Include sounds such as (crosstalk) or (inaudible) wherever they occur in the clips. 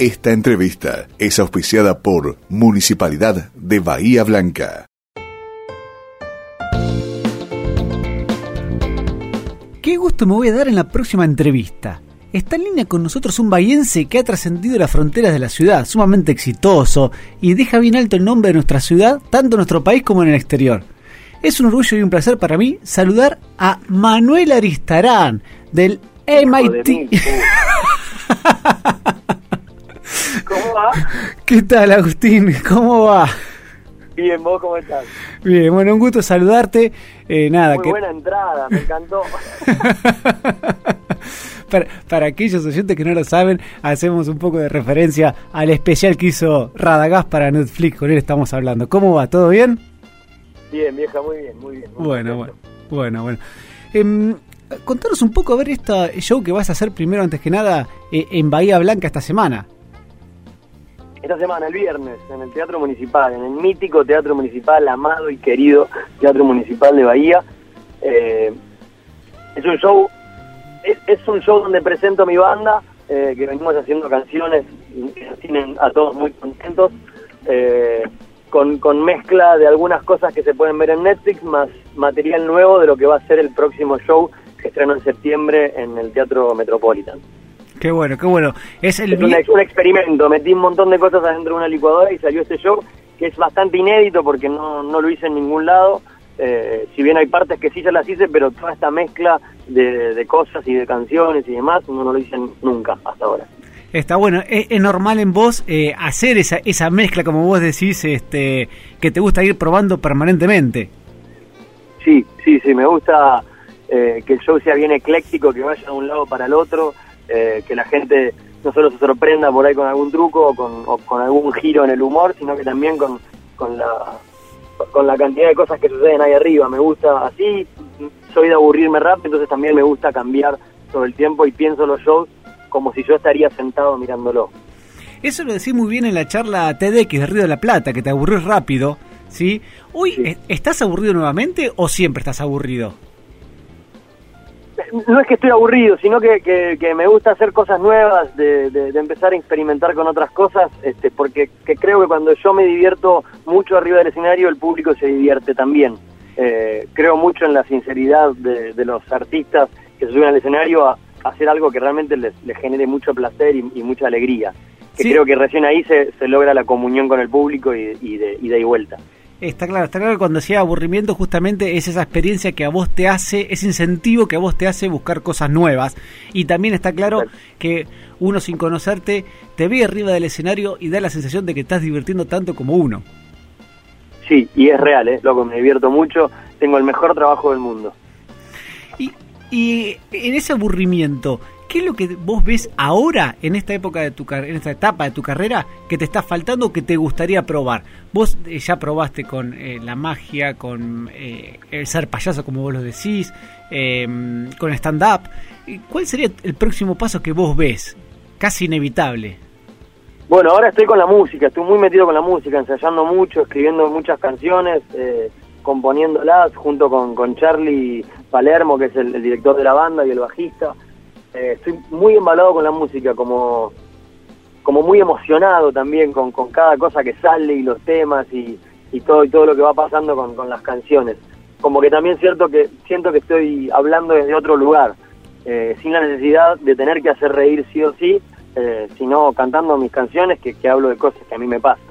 Esta entrevista es auspiciada por Municipalidad de Bahía Blanca. Qué gusto me voy a dar en la próxima entrevista. Está en línea con nosotros un bahiense que ha trascendido las fronteras de la ciudad, sumamente exitoso, y deja bien alto el nombre de nuestra ciudad, tanto en nuestro país como en el exterior. Es un orgullo y un placer para mí saludar a Manuel Aristarán del MIT. ¿Cómo (laughs) va? ¿Qué tal, Agustín? ¿Cómo va? Bien, ¿vos cómo estás? Bien, bueno, un gusto saludarte. Eh, nada, Muy que... buena entrada, me encantó. (laughs) para, para aquellos oyentes que no lo saben, hacemos un poco de referencia al especial que hizo Radagás para Netflix. Con él estamos hablando. ¿Cómo va? ¿Todo bien? Bien, vieja, muy bien, muy bien. muy Bueno, bueno, bueno, bueno. Em, contanos un poco a ver este show que vas a hacer primero, antes que nada, eh, en Bahía Blanca esta semana. Esta semana, el viernes, en el Teatro Municipal, en el mítico Teatro Municipal, amado y querido Teatro Municipal de Bahía. Eh, es un show es, un show donde presento a mi banda, eh, que venimos haciendo canciones que nos tienen a todos muy contentos, eh, con, con mezcla de algunas cosas que se pueden ver en Netflix, más material nuevo de lo que va a ser el próximo show que estreno en septiembre en el Teatro Metropolitan. Qué bueno, qué bueno. Es el Es un, experimento, metí un montón de cosas adentro de una licuadora y salió este show que es bastante inédito porque no, no lo hice en ningún lado. Eh, si bien hay partes que sí ya las hice, pero toda esta mezcla de, de cosas y de canciones y demás, no, no lo hice nunca hasta ahora. Está bueno, es, es normal en vos eh, hacer esa, esa mezcla, como vos decís, este, que te gusta ir probando permanentemente. Sí, sí, sí, me gusta eh, que el show sea bien ecléctico, que vaya de un lado para el otro, eh, que la gente no solo se sorprenda por ahí con algún truco o con, o con algún giro en el humor, sino que también con, con la con la cantidad de cosas que suceden ahí arriba. Me gusta así, soy de aburrirme rápido, entonces también me gusta cambiar todo el tiempo y pienso los shows como si yo estaría sentado mirándolo. Eso lo decís muy bien en la charla TEDx de Río de la Plata, que te aburrís rápido, ¿sí? Hoy, Sí. ¿est- ¿estás aburrido nuevamente o siempre estás aburrido? No es que estoy aburrido, sino que, que, que me gusta hacer cosas nuevas, de, de- de empezar a experimentar con otras cosas, este, porque que creo que cuando yo me divierto mucho arriba del escenario, el público se divierte también. Eh, creo mucho en la sinceridad de, de los artistas que se suben al escenario a, a hacer algo que realmente les, les genere mucho placer y, y mucha alegría. Que Sí. creo que recién ahí se, se logra la comunión con el público y, y de, y de y vuelta. Está claro, está claro que cuando decía aburrimiento justamente es esa experiencia que a vos te hace, ese incentivo que a vos te hace buscar cosas nuevas. Y también está claro que uno sin conocerte te ve arriba del escenario y da la sensación de que estás divirtiendo tanto como uno. Sí, y es real, ¿eh? Loco, me divierto mucho, tengo el mejor trabajo del mundo. Y, y en ese aburrimiento, ¿qué es lo que vos ves ahora en esta época de tu en esta etapa de tu carrera que te está faltando o que te gustaría probar? Vos eh, ya probaste con eh, la magia, con eh, el ser payaso como vos lo decís, eh, con stand up. ¿Cuál sería el próximo paso que vos ves? Casi inevitable. Bueno, ahora estoy con la música, estoy muy metido con la música, ensayando mucho, escribiendo muchas canciones, eh, componiéndolas junto con, Charlie Palermo, que es el director de la banda y el bajista. Eh, estoy muy embalado con la música, como, como muy emocionado también con, con cada cosa que sale y los temas y, y todo y todo lo que va pasando con, con las canciones. Como que también cierto que siento que estoy hablando desde otro lugar, eh, sin la necesidad de tener que hacer reír sí o sí, eh, sino cantando mis canciones que, que hablo de cosas que a mí me pasan.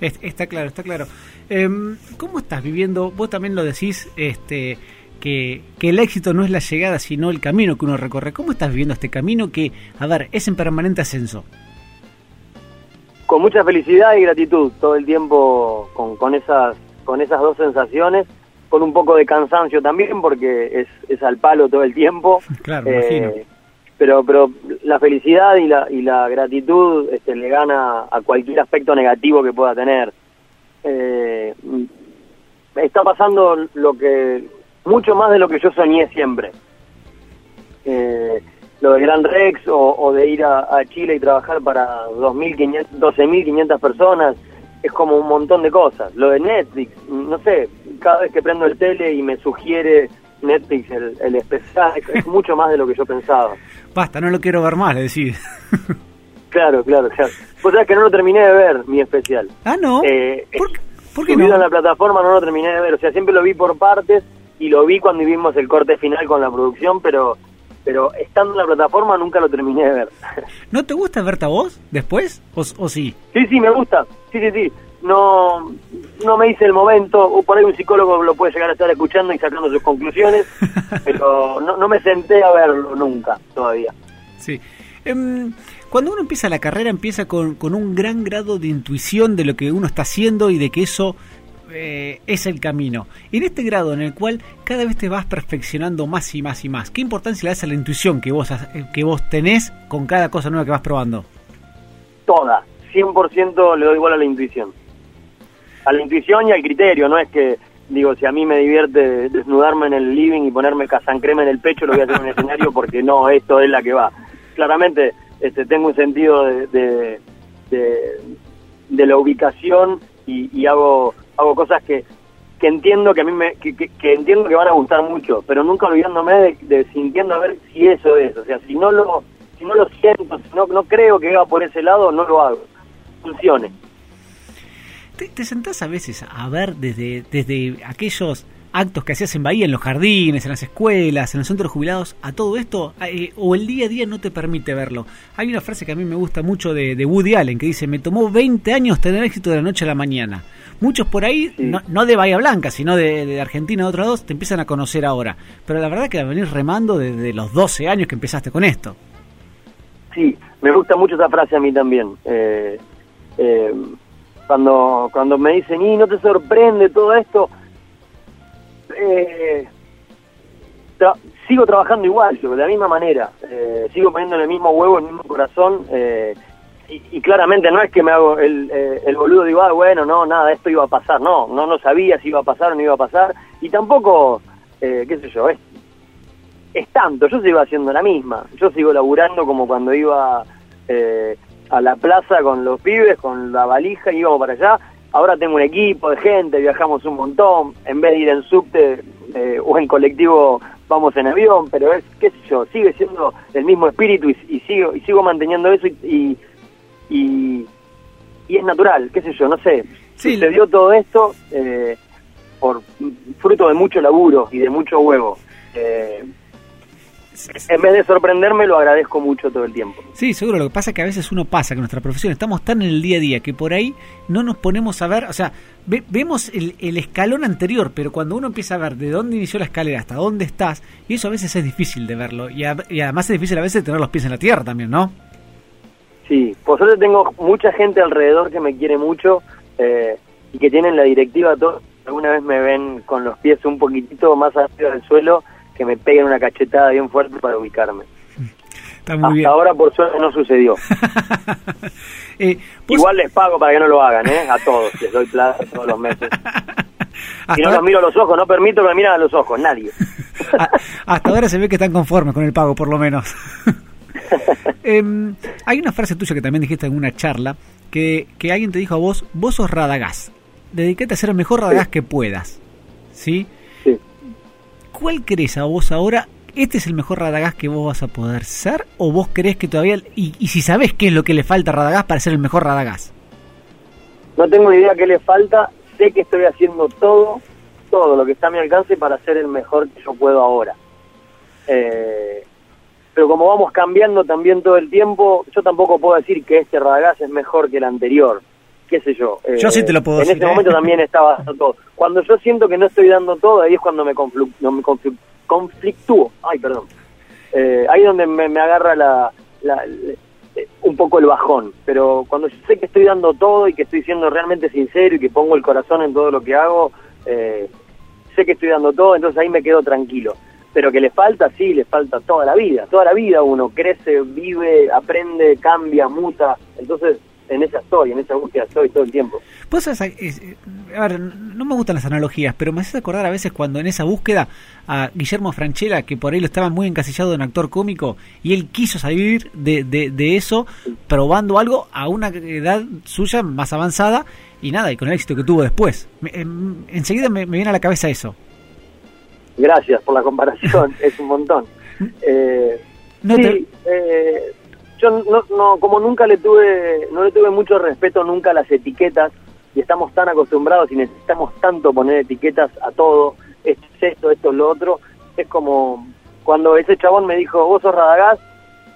Es- Está claro, está claro. Em, ¿Cómo estás viviendo? Vos también lo decís, este, que, que el éxito no es la llegada, sino el camino que uno recorre. ¿Cómo estás viviendo este camino que, a ver, es en permanente ascenso? Con mucha felicidad y gratitud, todo el tiempo con, con esas con esas dos sensaciones, con un poco de cansancio también, porque es, es al palo todo el tiempo. (laughs) Claro, imagino. pero pero la felicidad y la y la gratitud este, le gana a cualquier aspecto negativo que pueda tener eh, está pasando lo que mucho más de lo que yo soñé siempre eh, lo de Gran Rex o, o de ir a, a Chile y trabajar para 2.500 12.500 personas es como un montón de cosas lo de Netflix no sé cada vez que prendo el tele y me sugiere Netflix el, el especial es, mucho más de lo que yo pensaba Basta, no lo quiero ver más, le decís. (laughs) Claro, claro, claro. Vos sabés que no lo terminé de ver, mi especial. Ah, no. Eh, ¿Por, por qué no? en la plataforma no lo terminé de ver, o sea, siempre lo vi por partes y lo vi cuando vimos el corte final con la producción, pero pero estando en la plataforma nunca lo terminé de ver. (laughs) ¿No te gusta verte a vos después? ¿O, o sí? sí, sí, me gusta. Sí, sí, sí. No no me hice el momento, o por ahí un psicólogo lo puede llegar a estar escuchando y sacando sus conclusiones, (laughs) pero no, no me senté a verlo nunca todavía. Sí. Em, cuando uno empieza la carrera, empieza con, con un gran grado de intuición de lo que uno está haciendo y de que eso eh, es el camino. En este grado en el cual cada vez te vas perfeccionando más y más y más, ¿qué importancia le das a la intuición que vos, has- que vos tenés con cada cosa nueva que vas probando? Toda, 100% le doy igual a la intuición. A la intuición y al criterio, no es que, digo, si a mí me divierte desnudarme en el living y ponerme casancrema en el pecho, lo voy a hacer en un escenario porque no, esto es la que va. Claramente este, tengo un sentido de, de, de- de la ubicación y, y hago hago cosas que, que entiendo que a mí me que, entiendo que van a gustar mucho, pero nunca olvidándome de, de sintiendo a ver si eso es, o sea, si no lo si no lo siento, si no no creo que va por ese lado, no lo hago. Funcione. ¿Te, te sentás a veces a ver desde, desde aquellos actos que hacías en Bahía, en los jardines, en las escuelas, en los centros jubilados, a todo esto? Eh, ¿O el día a día no te permite verlo? Hay una frase que a mí me gusta mucho de, de Woody Allen que dice, me tomó 20 años tener éxito de la noche a la mañana. Muchos por ahí, Sí. no, no de Bahía Blanca, sino de, de Argentina, de otros dos, te empiezan a conocer ahora. Pero la verdad que venís remando desde los 12 años que empezaste con esto. Sí, me gusta mucho esa frase a mí también. Eh, eh, cuando cuando me dicen, ¿y no te sorprende todo esto? Eh, sigo trabajando igual, yo, de la misma manera. Eh, sigo poniendo el mismo huevo, el mismo corazón. eh, y, y claramente no es que me hago el, eh, el boludo, digo, ah, bueno, no, nada, esto iba a pasar. No, no, no sabía si iba a pasar o no iba a pasar. Y tampoco, eh, qué sé yo, es tanto, yo sigo haciendo la misma, yo sigo laburando como cuando iba eh, a la plaza con los pibes, con la valija, íbamos para allá, ahora tengo un equipo de gente, viajamos un montón, en vez de ir en subte eh, o en colectivo vamos en avión, pero es, qué sé yo, sigue siendo el mismo espíritu y, y sigo y sigo manteniendo eso y, y, y, y es natural, qué sé yo, no sé, Sí, sucedió todo esto eh, por fruto de mucho laburo y de mucho huevo. Eh, en vez de sorprenderme, lo agradezco mucho todo el tiempo. Sí, seguro. Lo que pasa es que a veces uno pasa que en nuestra profesión estamos tan en el día a día que por ahí no nos ponemos a ver, o sea, ve- vemos el, el escalón anterior, pero cuando uno empieza a ver de dónde inició la escalera hasta dónde estás, y eso a veces es difícil de verlo. Y, a- y además es difícil a veces tener los pies en la tierra también, ¿no? Sí, por suerte tengo mucha gente alrededor que me quiere mucho eh, y que tienen la directiva. Todo. Alguna vez me ven con los pies un poquitito más arriba del suelo, que me peguen una cachetada bien fuerte para ubicarme. Está muy Hasta bien. ahora, por suerte, no sucedió. (laughs) Eh, Igual les pago para que no lo hagan, ¿eh? A todos, les doy plata todos los meses. (laughs) Y no ahora, los miro a los ojos, no permito que me miren a los ojos, nadie. (laughs) hasta ahora se ve que están conformes con el pago, por lo menos. Em, hay una frase tuya que también dijiste en una charla, que, que alguien te dijo a vos, vos sos Radagás. Dedicate a ser el mejor Radagás que puedas. ¿Sí? ¿Cuál crees a vos ahora? ¿Este es el mejor Radagás que vos vas a poder ser? ¿O vos crees que todavía... Y, y si sabés qué es lo que le falta a para ser el mejor Radagás? No tengo idea qué le falta, sé que estoy haciendo todo, todo lo que está a mi alcance para ser el mejor que yo puedo ahora. Eh, pero como vamos cambiando también todo el tiempo, yo tampoco puedo decir que este Radagás es mejor que el anterior, qué sé yo. Eh, Yo sí te lo puedo en decir, ese ¿eh? momento también estaba dando todo. Cuando yo siento que no estoy dando todo, ahí es cuando me, conflu- no, me conflictúo. Ay, perdón. Eh, ahí es donde me, me agarra la, la- eh, un poco el bajón. Pero cuando yo sé que estoy dando todo y que estoy siendo realmente sincero y que pongo el corazón en todo lo que hago, eh, sé que estoy dando todo, entonces ahí me quedo tranquilo. Pero que le falta, sí, le falta toda la vida. Toda la vida uno crece, vive, aprende, cambia, muta. Entonces, en esa estoy, en esa búsqueda estoy todo el tiempo. Vos sabés, es- eh, a ver, no me gustan las analogías, pero me hace acordar a veces cuando en esa búsqueda a Guillermo Franchella, que por ahí lo estaba muy encasillado en actor cómico, y él quiso salir de, de, de eso probando algo a una edad suya más avanzada, y nada, y con el éxito que tuvo después. Me- en- enseguida me, me viene a la cabeza eso. Gracias por la comparación, (laughs) es un montón. Eh, No sí, te- eh, yo no, no, como nunca le tuve, no le tuve mucho respeto nunca a las etiquetas y estamos tan acostumbrados y necesitamos tanto poner etiquetas a todo, esto es esto, esto es lo otro, es como cuando ese chabón me dijo, vos sos Radagás,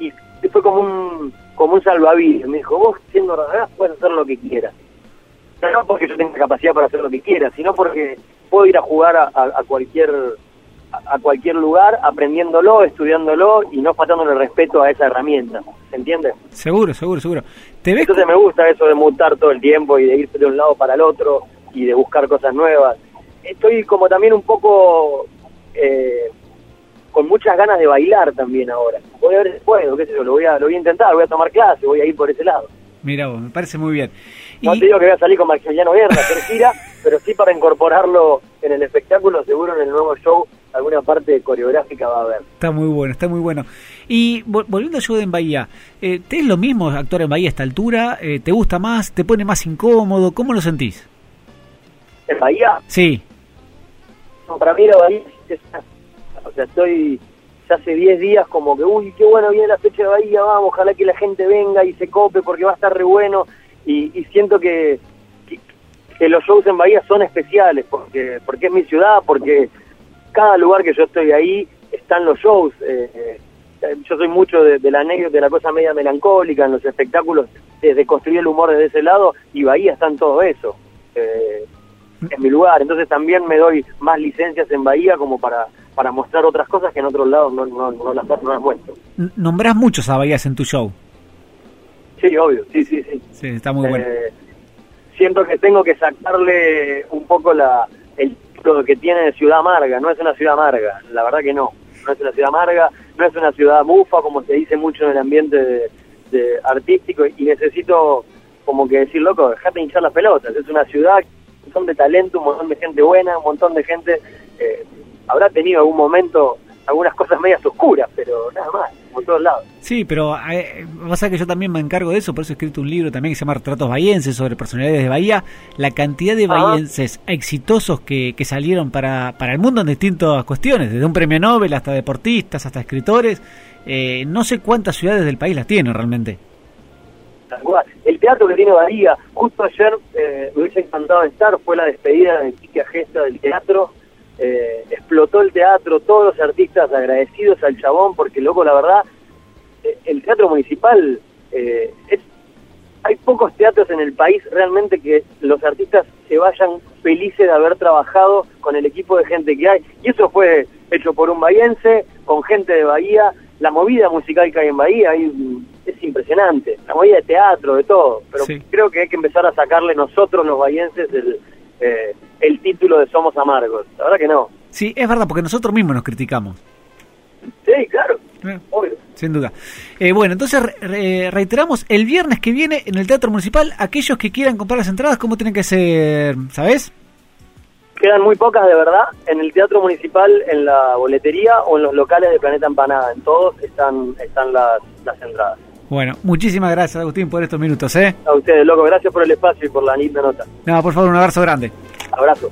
y fue como un, como un salvavidas, me dijo, vos siendo Radagás puedes hacer lo que quieras. No porque yo tenga capacidad para hacer lo que quiera, sino porque puedo ir a jugar a, a cualquier a cualquier lugar aprendiéndolo, estudiándolo y no faltándole respeto a esa herramienta. ¿Se entiende? Seguro, seguro, seguro. ¿Te ves Entonces me gusta eso de mutar todo el tiempo y de ir de un lado para el otro y de buscar cosas nuevas. Estoy como también un poco eh, con muchas ganas de bailar también ahora. Voy a ver puedo, qué sé yo, lo voy a, lo voy a intentar, voy a tomar clase, voy a ir por ese lado. Mira me parece muy bien. No te digo que voy a salir con Maximiliano Guerra, gira, (laughs) pero sí para incorporarlo en el espectáculo, seguro en el nuevo show alguna parte coreográfica va a haber. Está muy bueno, está muy bueno. Y volviendo al show de en Bahía, eh, ¿te es lo mismo actuar en Bahía a esta altura? Eh, ¿Te gusta más? ¿Te pone más incómodo? ¿Cómo lo sentís? ¿En Bahía? Sí. No, para mí la Bahía es... O sea, estoy ya hace 10 días como que, uy, qué bueno viene la fecha de Bahía, vamos, ojalá que la gente venga y se cope porque va a estar re bueno. Y, y siento que, que, que, los shows en Bahía son especiales porque, porque es mi ciudad, porque cada lugar que yo estoy ahí están los shows. Eh, eh, yo soy mucho de, la anécdota, de la cosa media melancólica en los espectáculos, de, construir el humor desde ese lado, y Bahía está en todo eso. Eh, en mi lugar, entonces también me doy más licencias en Bahía como para para mostrar otras cosas que en otros lados no, no, no, las, no las muestro. ¿Nombrás muchos a Bahías en tu show? Sí, obvio, sí, sí, sí. Sí, está muy bueno. siento que tengo que sacarle un poco la, el que tiene de ciudad amarga, no es una ciudad amarga, la verdad que no, no es una ciudad amarga, no es una ciudad bufa como se dice mucho en el ambiente de, artístico y necesito como que decir, loco, dejate hinchar las pelotas, es una ciudad, un montón de talento, un montón de gente buena, un montón de gente, eh, habrá tenido algún momento algunas cosas medias oscuras, pero nada más, por todos lados. Sí, pero eh, pasa que yo también me encargo de eso, por eso he escrito un libro también que se llama Retratos Bahienses sobre personalidades de Bahía. La cantidad de bahienses exitosos que, que salieron para, para el mundo en distintas cuestiones, desde un premio Nobel hasta deportistas, hasta escritores. Eh, no sé cuántas ciudades del país las tienen realmente. El teatro que tiene Bahía, justo ayer eh, me hubiese encantado estar, fue la despedida de Quique Agesta del teatro eh, explotó el teatro, todos los artistas agradecidos al chabón, porque loco, la verdad, eh, el teatro municipal, eh, es, hay pocos teatros en el país realmente que los artistas se vayan felices de haber trabajado con el equipo de gente que hay. Y eso fue hecho por un bahiense, con gente de Bahía, la movida musical que hay en Bahía es impresionante, la movida de teatro, de todo, pero creo que hay que empezar a sacarle nosotros los bahienses el eh, el título de Somos Amargos. La verdad que no. Sí, es verdad, porque nosotros mismos nos criticamos. Sí, claro. Eh, sin duda. Eh, bueno, entonces reiteramos, el viernes que viene en el Teatro Municipal, aquellos que quieran comprar las entradas, ¿cómo tienen que ser? ¿Sabes? Quedan muy pocas de verdad en el Teatro Municipal, en la boletería o en los locales de Planeta Empanada. En todos están, están las, las entradas. Bueno, muchísimas gracias, Agustín, por estos minutos, ¿eh? A ustedes, loco, gracias por el espacio y por la linda nota. No, por favor, un abrazo grande. Abrazo.